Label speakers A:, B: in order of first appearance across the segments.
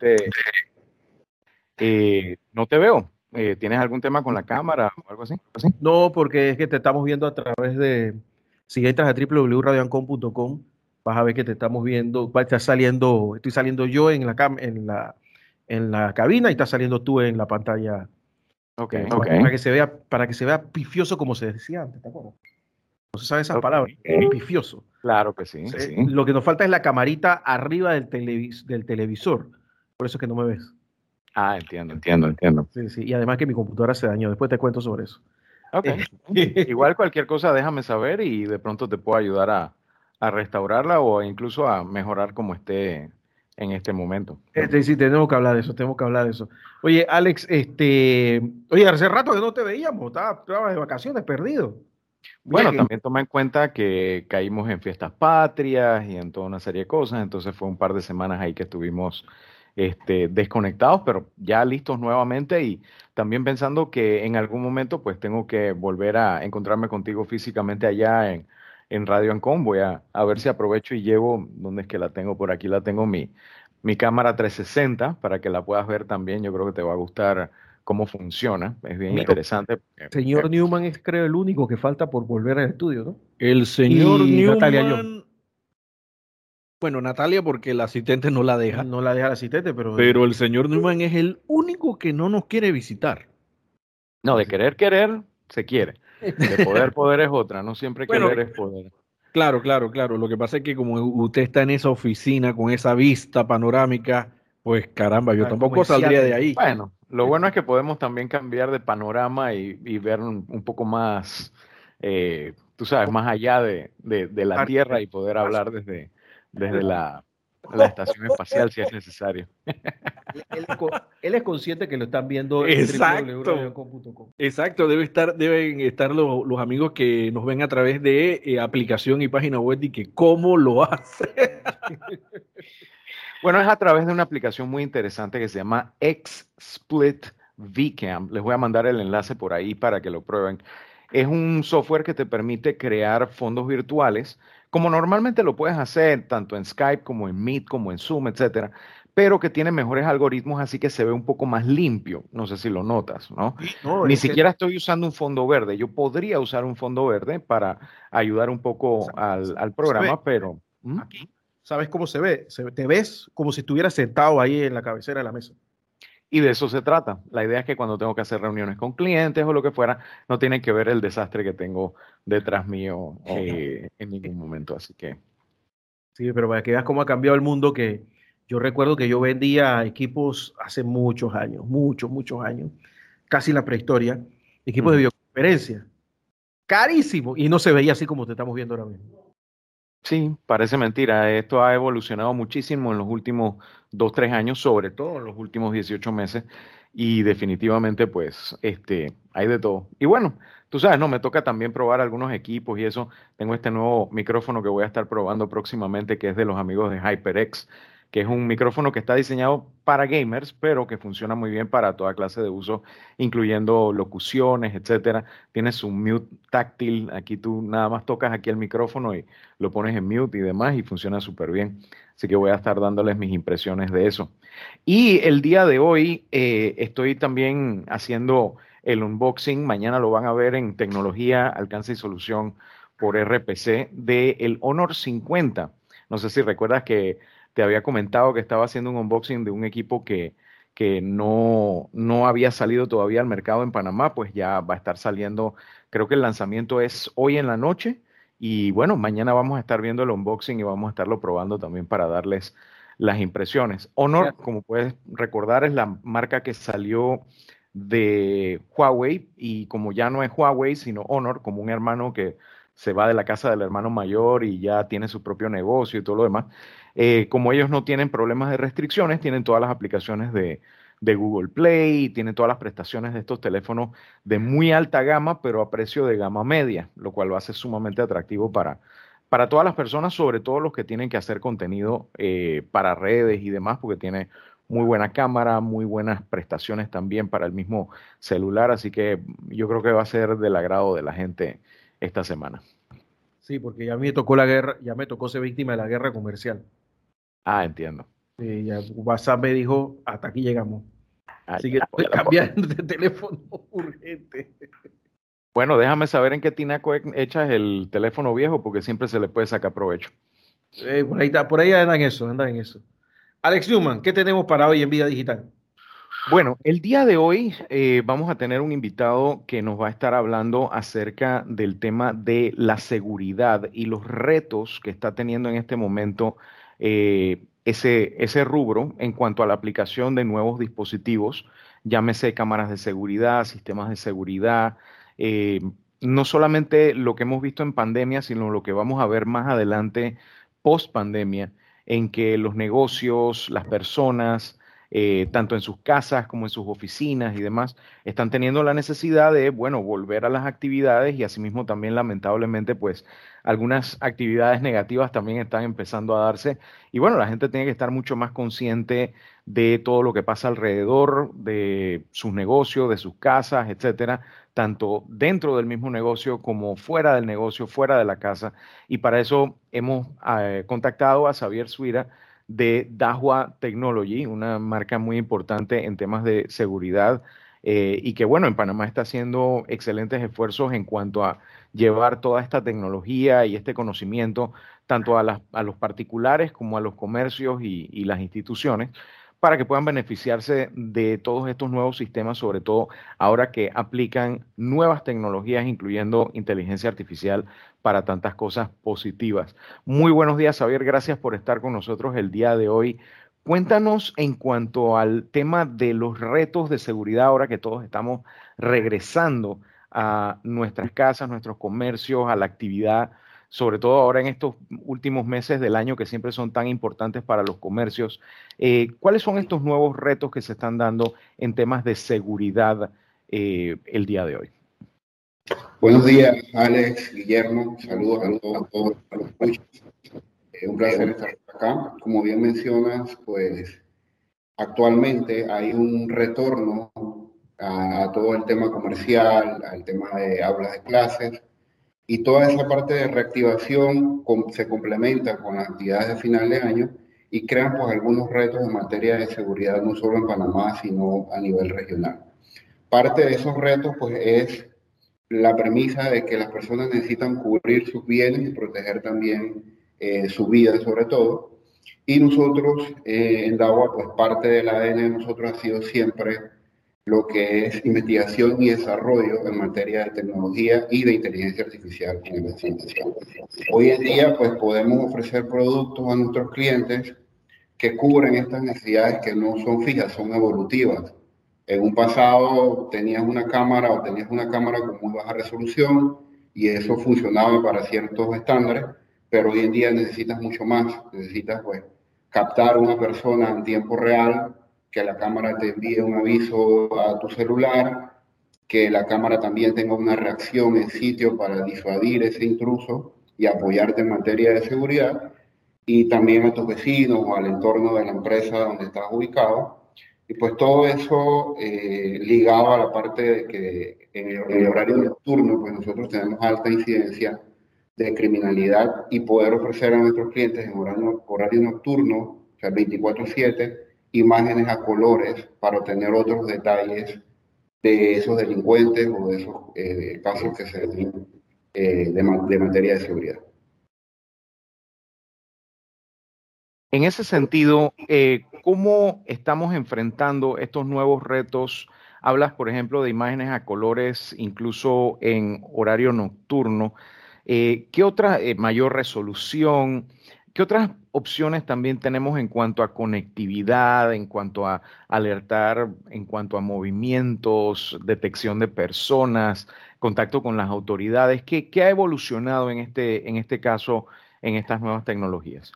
A: realmente eh, no te veo. Eh, ¿Tienes algún tema con la cámara o algo así?
B: No, porque es que te estamos viendo a través de. Si entras a www.radioancom.com, vas a ver que te estamos viendo. Va a estar saliendo, estoy saliendo yo en la, en la, en la cabina y está saliendo tú en la pantalla.
A: Ok,
B: eh,
A: ok.
B: Para que se vea, para que se vea pifioso como se decía antes, ¿te acuerdas? No se sabe esa palabra, pifioso.
A: Claro que sí. Sí.
B: Lo que nos falta es la camarita arriba del, televis- del televisor. Por eso es que no me ves.
A: Ah, entiendo, entiendo, entiendo.
B: Sí, sí. Y además que mi computadora se dañó. Después te cuento sobre eso.
A: Ok.
B: Eh,
A: Igual cualquier cosa déjame saber y de pronto te puedo ayudar a, a restaurarla o incluso a mejorar como esté en este momento.
B: Este, sí, tenemos que hablar de eso, tenemos que hablar de eso. Oye, Alex, este, oye, hace rato que no te veíamos, estabas estabas de vacaciones, perdido.
A: Bueno,
B: que-
A: también toma en cuenta que caímos en fiestas patrias y en toda una serie de cosas, entonces fue un par de semanas ahí que estuvimos este, desconectados, pero ya listos nuevamente y también pensando que en algún momento pues tengo que volver a encontrarme contigo físicamente allá en, en Radio Ancon. Voy a, a ver si aprovecho y llevo, ¿dónde es que la tengo? Por aquí la tengo mi, mi cámara 360 para que la puedas ver también. Yo creo que te va a gustar cómo funciona, es bien
B: Mira,
A: interesante.
B: Señor Newman es creo el único que falta por volver al estudio, ¿no?
C: El señor
B: Y
C: Newman. Bueno, Natalia, porque el asistente no la deja.
B: No la deja el asistente, pero,
C: Pero el señor Newman es el único que no nos quiere visitar.
A: No, de querer, querer, se quiere. De poder, poder es otra. No siempre
C: Bueno,
A: querer es poder.
C: Claro, claro, claro. Lo que pasa es que como usted está en esa oficina con esa vista panorámica, pues caramba, yo tampoco saldría de ahí.
A: Bueno, lo bueno es que podemos también cambiar de panorama y, y ver un, un poco más, eh, tú sabes, más allá de, de- de la. Tierra y poder hablar desde, desde la, la estación espacial si es necesario.
B: él, es co- él es consciente que lo están viendo
C: Exacto.
B: www.radioancon.com.
C: Exacto, debe estar, deben estar lo- los amigos que nos ven a través de eh, aplicación y página web y que cómo lo hace.
A: Bueno, es a través de una aplicación muy interesante que se llama XSplit VCam. Les voy a mandar el enlace por ahí para que lo prueben. Es un software que te permite crear fondos virtuales, como normalmente lo puedes hacer tanto en Skype como en Meet, como en Zoom, etcétera, pero que tiene mejores algoritmos, así que se ve un poco más limpio. No sé si lo notas, ¿no?
B: No,
A: Ni
B: que-
A: siquiera estoy usando un fondo verde. Yo podría usar un fondo verde para ayudar un poco al, al programa, pero...
B: Aquí, ¿sabes cómo se ve? Se ve- te ves como si estuvieras sentado ahí en la cabecera de la mesa.
A: Y de eso se trata. La idea es que cuando tengo que hacer reuniones con clientes o lo que fuera, no tienen que ver el desastre que tengo detrás mío eh, en ningún momento. Así que,
B: Sí, pero para que veas cómo ha cambiado el mundo, que yo recuerdo que yo vendía equipos hace muchos años, muchos, muchos años, casi la prehistoria, equipos de videoconferencia. Carísimo. Y no se veía así como te estamos viendo ahora mismo.
A: sí, parece mentira. Esto ha evolucionado muchísimo en los últimos dos, tres años, sobre todo en los últimos 18 meses. Y definitivamente, pues, este, hay de todo. Y bueno, tú sabes, no, me toca también probar algunos equipos y eso. Tengo este nuevo micrófono que voy a estar probando próximamente, que es de los amigos de HyperX, que es un micrófono que está diseñado para gamers, pero que funciona muy bien para toda clase de uso, incluyendo locuciones, etcétera. Tiene su mute táctil. Aquí tú nada más tocas aquí el micrófono y lo pones en mute y demás, y funciona súper bien. Así que voy a estar dándoles mis impresiones de eso. Y el día de hoy eh, estoy también haciendo el unboxing. Mañana lo van a ver en Tecnología, Alcance y Solución por RPC de el Honor 50. No sé si recuerdas que te había comentado que estaba haciendo un unboxing de un equipo que, que no, no había salido todavía al mercado en Panamá, pues ya va a estar saliendo. Creo que el lanzamiento es hoy en la noche. Y bueno, mañana vamos a estar viendo el unboxing y vamos a estarlo probando también para darles las impresiones. Honor, como puedes recordar, es la marca que salió de Huawei y como ya no es Huawei, sino Honor, como un hermano que se va de la casa del hermano mayor y ya tiene su propio negocio y todo lo demás. Eh, como ellos no tienen problemas de restricciones, tienen todas las aplicaciones de, de Google Play, tienen todas las prestaciones de estos teléfonos de muy alta gama, pero a precio de gama media, lo cual lo hace sumamente atractivo para, para todas las personas, sobre todo los que tienen que hacer contenido eh, para redes y demás, porque tiene muy buena cámara, muy buenas prestaciones también para el mismo celular, así que yo creo que va a ser del agrado de la gente esta semana.
B: Sí, porque ya me tocó la guerra, ya me tocó ser víctima de la guerra comercial.
A: Ah, entiendo.
B: Sí, ya WhatsApp me dijo, hasta aquí llegamos. Así que estoy cambiando de teléfono urgente.
A: Bueno, déjame saber en qué tinaco e-, echas el teléfono viejo, porque siempre se le puede sacar provecho.
B: Eh, por, ahí está, por ahí anda en eso, anda en eso. Alex Newman, ¿qué tenemos para hoy en Vida Digital?
A: Bueno, el día de hoy eh, vamos a tener un invitado que nos va a estar hablando acerca del tema de la seguridad y los retos que está teniendo en este momento eh, ese, ese rubro en cuanto a la aplicación de nuevos dispositivos, llámese cámaras de seguridad, sistemas de seguridad, eh, no solamente lo que hemos visto en pandemia, sino lo que vamos a ver más adelante post pandemia, en que los negocios, las personas, eh, tanto en sus casas como en sus oficinas y demás, están teniendo la necesidad de, bueno, volver a las actividades y asimismo también lamentablemente, pues algunas actividades negativas también están empezando a darse. Y bueno, la gente tiene que estar mucho más consciente de todo lo que pasa alrededor de sus negocios, de sus casas, etcétera, tanto dentro del mismo negocio como fuera del negocio, fuera de la casa. Y para eso hemos eh, contactado a Xavier Suira, de Dahua Technology, una marca muy importante en temas de seguridad eh, y que bueno, en Panamá está haciendo excelentes esfuerzos en cuanto a llevar toda esta tecnología y este conocimiento tanto a, los particulares como a los comercios y las instituciones para que puedan beneficiarse de todos estos nuevos sistemas, sobre todo ahora que aplican nuevas tecnologías, incluyendo inteligencia artificial, para tantas cosas positivas. Muy buenos días, Javier. Gracias por estar con nosotros el día de hoy. Cuéntanos en cuanto al tema de los retos de seguridad ahora que todos estamos regresando a nuestras casas, nuestros comercios, a la actividad sobre todo ahora en estos últimos meses del año que siempre son tan importantes para los comercios. Eh, ¿Cuáles son estos nuevos retos que se están dando en temas de seguridad eh, el día de hoy?
D: Buenos días, Alex, Guillermo. Saludos, a todos los eh, un placer estar acá. Como bien mencionas, pues actualmente hay un retorno a todo el tema comercial, al tema de aulas de clases y toda esa parte de reactivación se complementa con las actividades de final de año y crean pues algunos retos en materia de seguridad no solo en Panamá, sino a nivel regional. Parte de esos retos pues es la premisa de que las personas necesitan cubrir sus bienes y proteger también eh, su vida sobre todo. Y nosotros eh, en DAWA pues parte del ADN de nosotros ha sido siempre lo que es investigación y desarrollo en materia de tecnología y de inteligencia artificial en investigación. Hoy en día, pues podemos ofrecer productos a nuestros clientes que cubren estas necesidades que no son fijas, son evolutivas. En un pasado tenías una cámara o tenías una cámara con muy baja resolución y eso funcionaba para ciertos estándares, pero hoy en día necesitas mucho más. Necesitas pues captar a una persona en tiempo real que la cámara te envíe un aviso a tu celular, que la cámara también tenga una reacción en sitio para disuadir ese intruso y apoyarte en materia de seguridad, y también a tus vecinos o al entorno de la empresa donde estás ubicado. Y pues todo eso eh, ligado a la parte de que en el, horario nocturno, pues nosotros tenemos alta incidencia de criminalidad y poder ofrecer a nuestros clientes en horario, horario nocturno, o sea, 24/7, imágenes a colores para obtener otros detalles de esos delincuentes o de esos eh, casos que se den eh, de, materia de seguridad.
A: En ese sentido, eh, ¿cómo estamos enfrentando estos nuevos retos? Hablas, por ejemplo, de imágenes a colores, incluso en horario nocturno. ¿Qué otra mayor resolución? ¿Qué otras opciones también tenemos en cuanto a conectividad, en cuanto a alertar, en cuanto a movimientos, detección de personas, contacto con las autoridades? ¿Qué, ha evolucionado en este, en este caso, en estas nuevas tecnologías?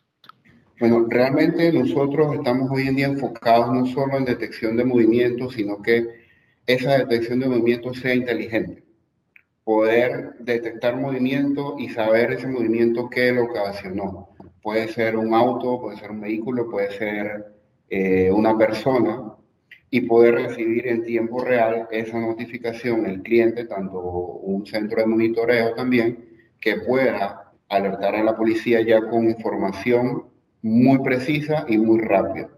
D: Bueno, realmente nosotros estamos hoy en día enfocados no solo en detección de movimientos, sino que esa detección de movimientos sea inteligente. Poder detectar movimiento y saber ese movimiento qué lo ocasionó puede ser un auto, puede ser un vehículo, puede ser eh, una persona y poder recibir en tiempo real esa notificación el cliente, tanto un centro de monitoreo también, que pueda alertar a la policía ya con información muy precisa y muy rápida.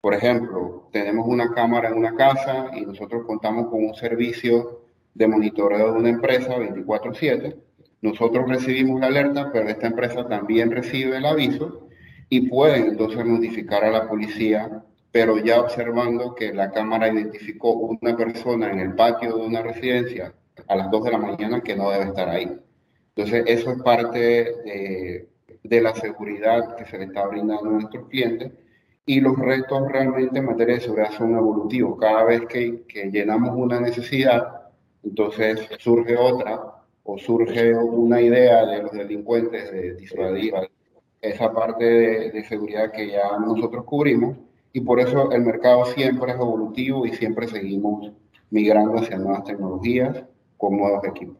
D: Por ejemplo, tenemos una cámara en una casa y nosotros contamos con un servicio de monitoreo de una empresa 24/7. Nosotros recibimos la alerta, pero esta empresa también recibe el aviso y pueden entonces notificar a la policía, pero ya observando que la cámara identificó una persona en el patio de una residencia a las 2 de la mañana que no debe estar ahí. Entonces, eso es parte de, de la seguridad que se le está brindando a nuestros clientes y los retos realmente en materia de seguridad son evolutivos. Cada vez que, que llenamos una necesidad, entonces surge otra o surge una idea de los delincuentes de disuadir esa parte de, de, seguridad que ya nosotros cubrimos y por eso el mercado siempre es evolutivo y siempre seguimos migrando hacia nuevas tecnologías con nuevos equipos.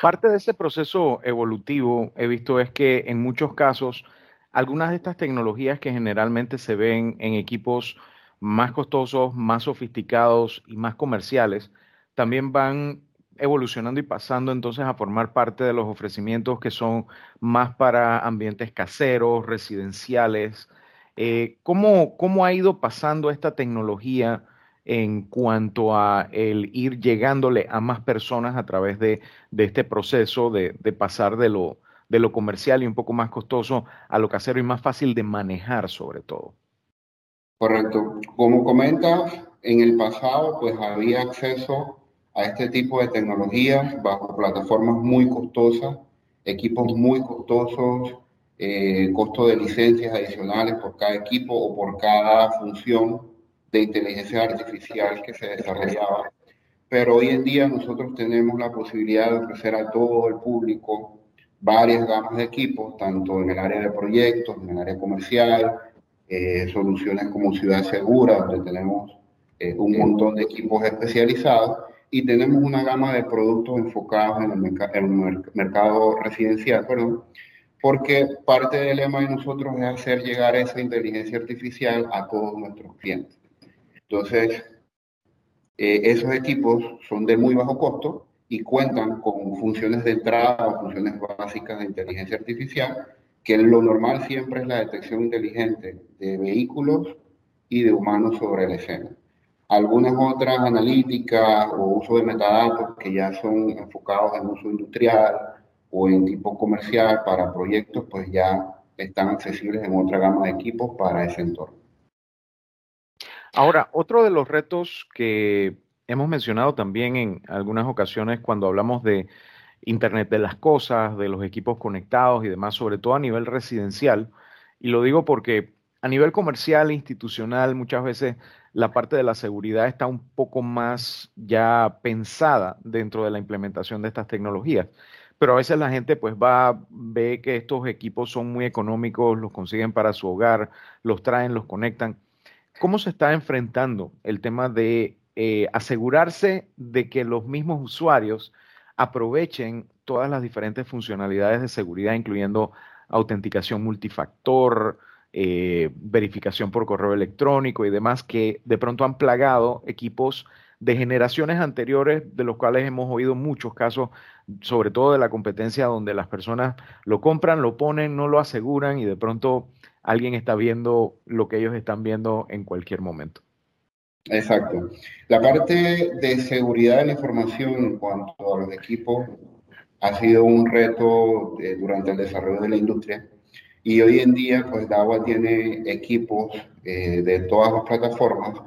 A: Parte de ese proceso evolutivo he visto es que en muchos casos algunas de estas tecnologías que generalmente se ven en equipos más costosos, más sofisticados y más comerciales, también van evolucionando y pasando entonces a formar parte de los ofrecimientos que son más para ambientes caseros, residenciales. Eh, ¿cómo, ¿Cómo ha ido pasando esta tecnología en cuanto a el ir llegándole a más personas a través de, de este proceso de, de pasar de lo, de lo comercial y un poco más costoso a lo casero y más fácil de manejar sobre todo.
D: Correcto. Como comentas, en el pasado pues había acceso a este tipo de tecnologías bajo plataformas muy costosas, equipos muy costosos, eh, costo de licencias adicionales por cada equipo o por cada función de inteligencia artificial que se desarrollaba. Pero hoy en día nosotros tenemos la posibilidad de ofrecer a todo el público varias gamas de equipos, tanto en el área de proyectos, en el área comercial, eh, soluciones como Ciudad Segura, donde tenemos eh, un montón de equipos especializados, y tenemos una gama de productos enfocados en el, mercado residencial, perdón, porque parte del lema de nosotros es hacer llegar esa inteligencia artificial a todos nuestros clientes. Entonces, eh, esos equipos son de muy bajo costo y cuentan con funciones de entrada o funciones básicas de inteligencia artificial, que lo normal siempre es la detección inteligente de vehículos y de humanos sobre la escena. Algunas otras analíticas o uso de metadatos que ya son enfocados en uso industrial o en tipo comercial para proyectos, pues ya están accesibles en otra gama de equipos para ese entorno.
A: Ahora, otro de los retos que hemos mencionado también en algunas ocasiones cuando hablamos de Internet de las Cosas, de los equipos conectados y demás, sobre todo a nivel residencial, y lo digo porque a nivel comercial institucional muchas veces la parte de la seguridad está un poco más ya pensada dentro de la implementación de estas tecnologías. Pero a veces la gente pues va, ve que estos equipos son muy económicos, los consiguen para su hogar, los traen, los conectan ¿Cómo se está enfrentando el tema de eh, asegurarse de que los mismos usuarios aprovechen todas las diferentes funcionalidades de seguridad, incluyendo autenticación multifactor, eh, verificación por correo electrónico y demás, que de pronto han plagado equipos de generaciones anteriores, de los cuales hemos oído muchos casos, sobre todo de la competencia, donde las personas lo compran, lo ponen, no lo aseguran y de pronto alguien está viendo lo que ellos están viendo en cualquier momento.
D: Exacto. La parte de seguridad de la información en cuanto a los equipos ha sido un reto eh, durante el desarrollo de la industria y hoy en día pues DAWA tiene equipos eh, de todas las plataformas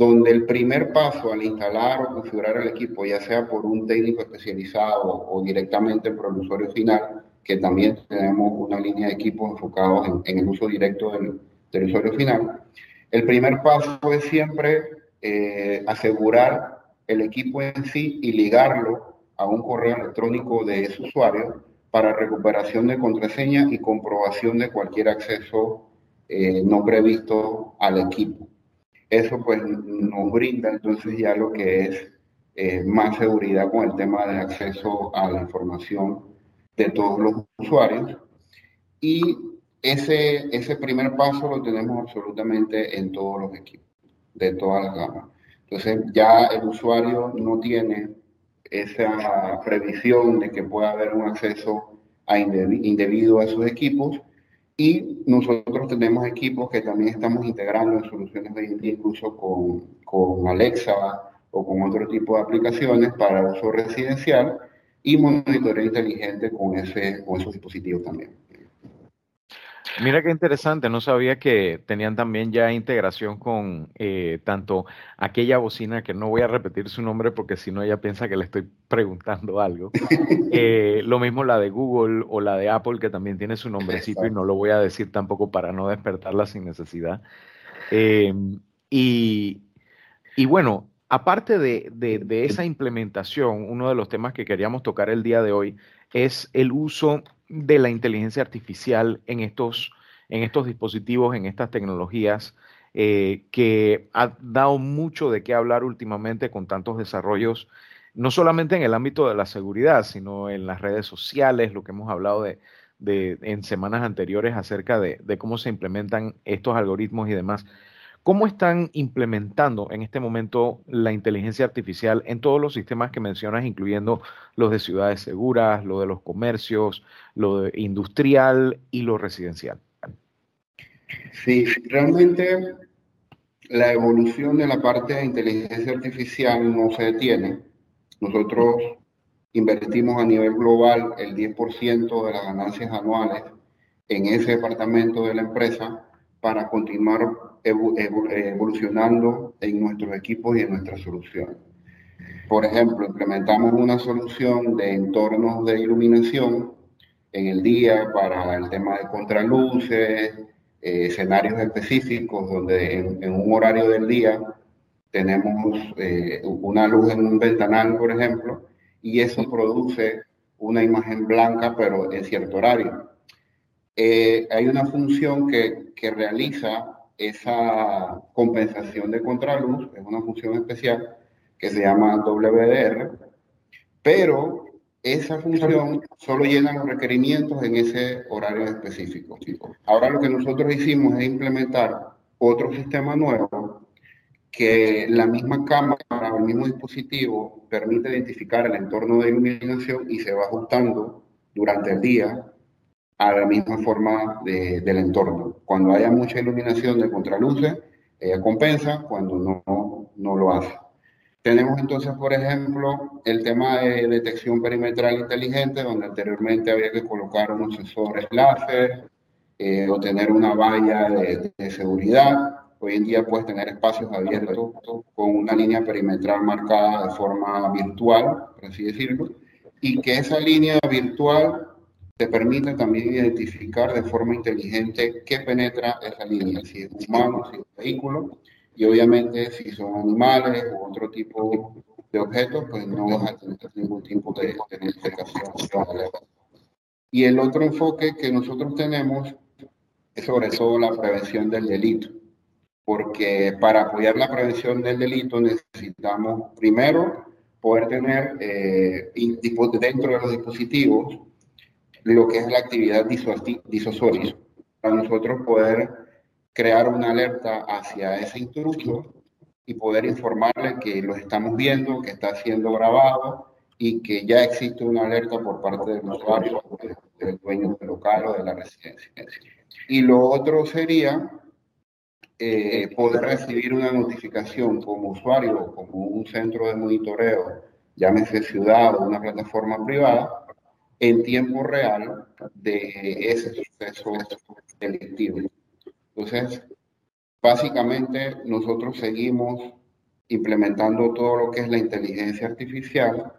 D: donde el primer paso al instalar o configurar el equipo, ya sea por un técnico especializado o directamente por el usuario final, que también tenemos una línea de equipos enfocados en, el uso directo del, usuario final. El primer paso es siempre eh, asegurar el equipo en sí y ligarlo a un correo electrónico de ese usuario para recuperación de contraseña y comprobación de cualquier acceso eh, no previsto al equipo. Eso pues nos brinda entonces ya lo que es eh, más seguridad con el tema de acceso a la información de todos los usuarios. Y ese, ese primer paso lo tenemos absolutamente en todos los equipos, de todas las gamas. Entonces ya el usuario no tiene esa previsión de que pueda haber un acceso a indebido a sus equipos Y nosotros tenemos equipos que también estamos integrando en soluciones de incluso con, con Alexa o con otro tipo de aplicaciones para uso residencial y monitoreo inteligente con, ese, con esos dispositivos también.
A: Mira qué interesante, no sabía que tenían también ya integración con eh, tanto aquella bocina, que no voy a repetir su nombre porque si no ella piensa que le estoy preguntando algo, eh, lo mismo la de Google o la de Apple, que también tiene su nombrecito y no lo voy a decir tampoco para no despertarla sin necesidad. Em, y, y, bueno, aparte de, de, de esa implementación, uno de los temas que queríamos tocar el día de hoy es el uso de la inteligencia artificial en estos, en estos dispositivos, en estas tecnologías, eh, que ha dado mucho de qué hablar últimamente con tantos desarrollos, no solamente en el ámbito de la seguridad, sino en las redes sociales, lo que hemos hablado de, en semanas anteriores acerca de, de cómo se implementan estos algoritmos y demás. ¿Cómo están implementando en este momento la inteligencia artificial en todos los sistemas que mencionas, incluyendo los de ciudades seguras, lo de los comercios, lo de industrial y lo residencial?
D: Sí, realmente la evolución de la parte de inteligencia artificial no se detiene. Nosotros invertimos a nivel global el 10% de las ganancias anuales en ese departamento de la empresa para continuar evolucionando en nuestros equipos y en nuestras soluciones. Por ejemplo, implementamos una solución de entornos de iluminación en el día para el tema de contraluces, eh, escenarios específicos donde en, un horario del día tenemos eh, una luz en un ventanal, por ejemplo, y eso produce una imagen blanca, pero en cierto horario. Eh, hay una función que, que realiza esa compensación de contraluz, es una función especial que se llama WDR, pero esa función solo llena los requerimientos en ese horario específico. Ahora lo que nosotros hicimos es implementar otro sistema nuevo que la misma cámara el mismo dispositivo permite identificar el entorno de iluminación y se va ajustando durante el día a la misma forma del entorno. Cuando haya mucha iluminación de contraluces, ella compensa, cuando no, no lo hace. Tenemos entonces, por ejemplo, el tema de detección perimetral inteligente, donde anteriormente había que colocar unos sensores láser eh, o tener una valla de, de, seguridad. Hoy en día puedes tener espacios abiertos con una línea perimetral marcada de forma virtual, por así decirlo, y que esa línea virtual te permite también identificar de forma inteligente qué penetra esa línea, si es humano, si es vehículo, y obviamente si son animales u otro tipo de objetos, pues no vas a tener ningún tipo de, identificación. Y el otro enfoque que nosotros tenemos es sobre todo la prevención del delito, porque para apoyar la prevención del delito necesitamos primero poder tener eh, dentro de los dispositivos lo que es la actividad disuasoria, para nosotros poder crear una alerta hacia ese intruso y poder informarle que lo estamos viendo, que está siendo grabado y que ya existe una alerta por parte del usuario, del dueño del local o de la residencia. Y lo otro sería eh, poder recibir una notificación como usuario, como un centro de monitoreo, llámese ciudad o una plataforma privada, en tiempo real de ese suceso delictivo. Entonces, básicamente nosotros seguimos implementando todo lo que es la inteligencia artificial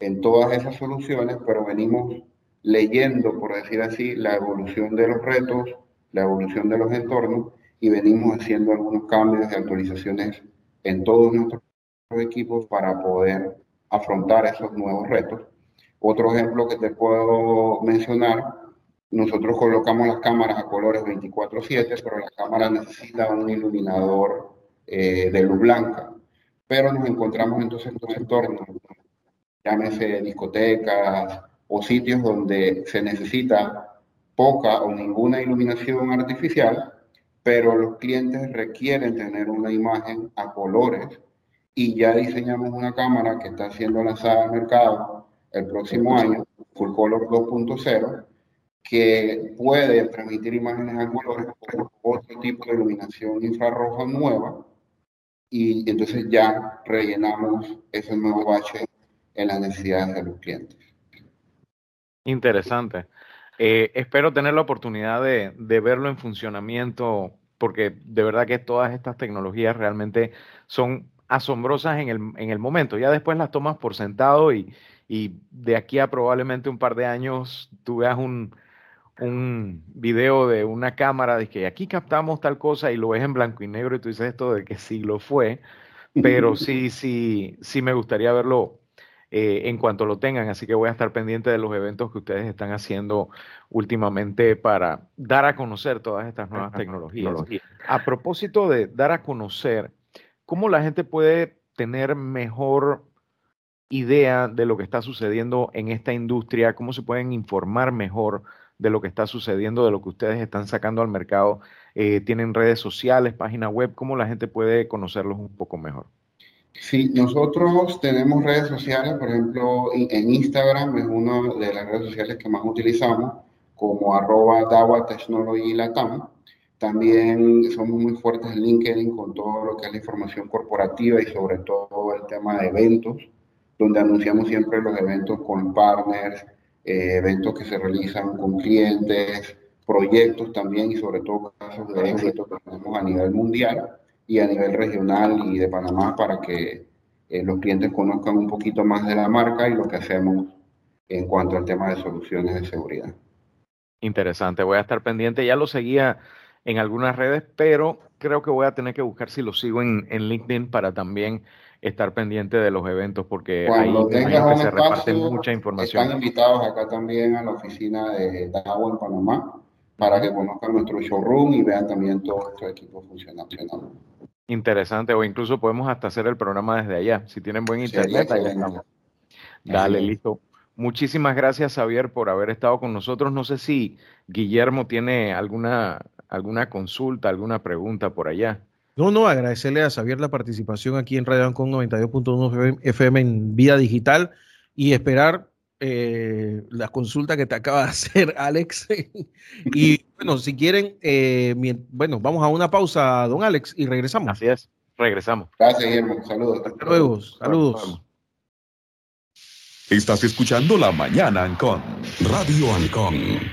D: en todas esas soluciones, pero venimos leyendo, por decir así, la evolución de los retos, la evolución de los entornos y venimos haciendo algunos cambios y actualizaciones en todos nuestros equipos para poder afrontar esos nuevos retos otro ejemplo que te puedo mencionar, nosotros colocamos las cámaras a colores 24/7, pero la cámara necesita un iluminador eh, de luz blanca. Pero nos encontramos entonces en estos entornos, llámese discotecas o sitios donde se necesita poca o ninguna iluminación artificial, pero los clientes requieren tener una imagen a colores y ya diseñamos una cámara que está siendo lanzada al mercado el próximo año, Full Color 2.0, que puede permitir imágenes angulares por otro tipo de iluminación infrarroja nueva y entonces ya rellenamos ese nuevo bache en las necesidades de los clientes.
A: Interesante. Eh, espero tener la oportunidad de, de, verlo en funcionamiento, porque de verdad que todas estas tecnologías realmente son asombrosas en el, en el momento. Ya después las tomas por sentado y, y de aquí a probablemente un par de años tú veas un, un video de una cámara de que aquí captamos tal cosa y lo ves en blanco y negro y tú dices esto de que sí lo fue, pero sí, sí, sí me gustaría verlo eh, en cuanto lo tengan, así que voy a estar pendiente de los eventos que ustedes están haciendo últimamente para dar a conocer todas estas nuevas tecnologías. A propósito de dar a conocer, ¿cómo la gente puede tener mejor idea de lo que está sucediendo en esta industria? ¿Cómo se pueden informar mejor? de lo que está sucediendo, de lo que ustedes están sacando al mercado? Eh, ¿Tienen redes sociales, página web? ¿Cómo la gente puede conocerlos un poco mejor?
D: Sí, nosotros tenemos redes sociales, por ejemplo, en Instagram es una de las redes sociales que más utilizamos, como arroba Dawa. También somos muy fuertes en LinkedIn con todo lo que es la información corporativa y sobre todo el tema de eventos, donde anunciamos siempre los eventos con partners, eh, eventos que se realizan con clientes, proyectos también y sobre todo casos de éxito que tenemos a nivel mundial y a nivel regional y de Panamá para que eh, los clientes conozcan un poquito más de la marca y lo que hacemos en cuanto al tema de soluciones de seguridad.
A: Interesante, voy a estar pendiente, ya lo seguía en algunas redes, pero creo que voy a tener que buscar si lo sigo en, en LinkedIn para también estar pendiente de los eventos porque
D: Cuando ahí que se reparte mucha información. Están invitados acá también a la oficina de DAO en Panamá para que conozcan nuestro showroom y vean también todo nuestro equipo funcionando.
A: Interesante, o incluso podemos hasta hacer el programa desde allá. Si tienen buen internet, ahí estamos. Dale, listo. Muchísimas gracias, Javier, por haber estado con nosotros. No sé si Guillermo tiene alguna, alguna consulta, alguna pregunta por allá.
B: No, no, agradecerle a Xavier la participación aquí en Radio Ancon 92.1 FM en Vida Digital y esperar eh, la consulta que te acaba de hacer Alex. y bueno, si quieren, eh, bueno, vamos a una pausa, don Alex, y regresamos.
A: Así es, regresamos.
D: Gracias, Guillermo. Saludos.
B: Hasta luego. Saludos.
E: Estás escuchando La Mañana Ancon. Radio Ancon.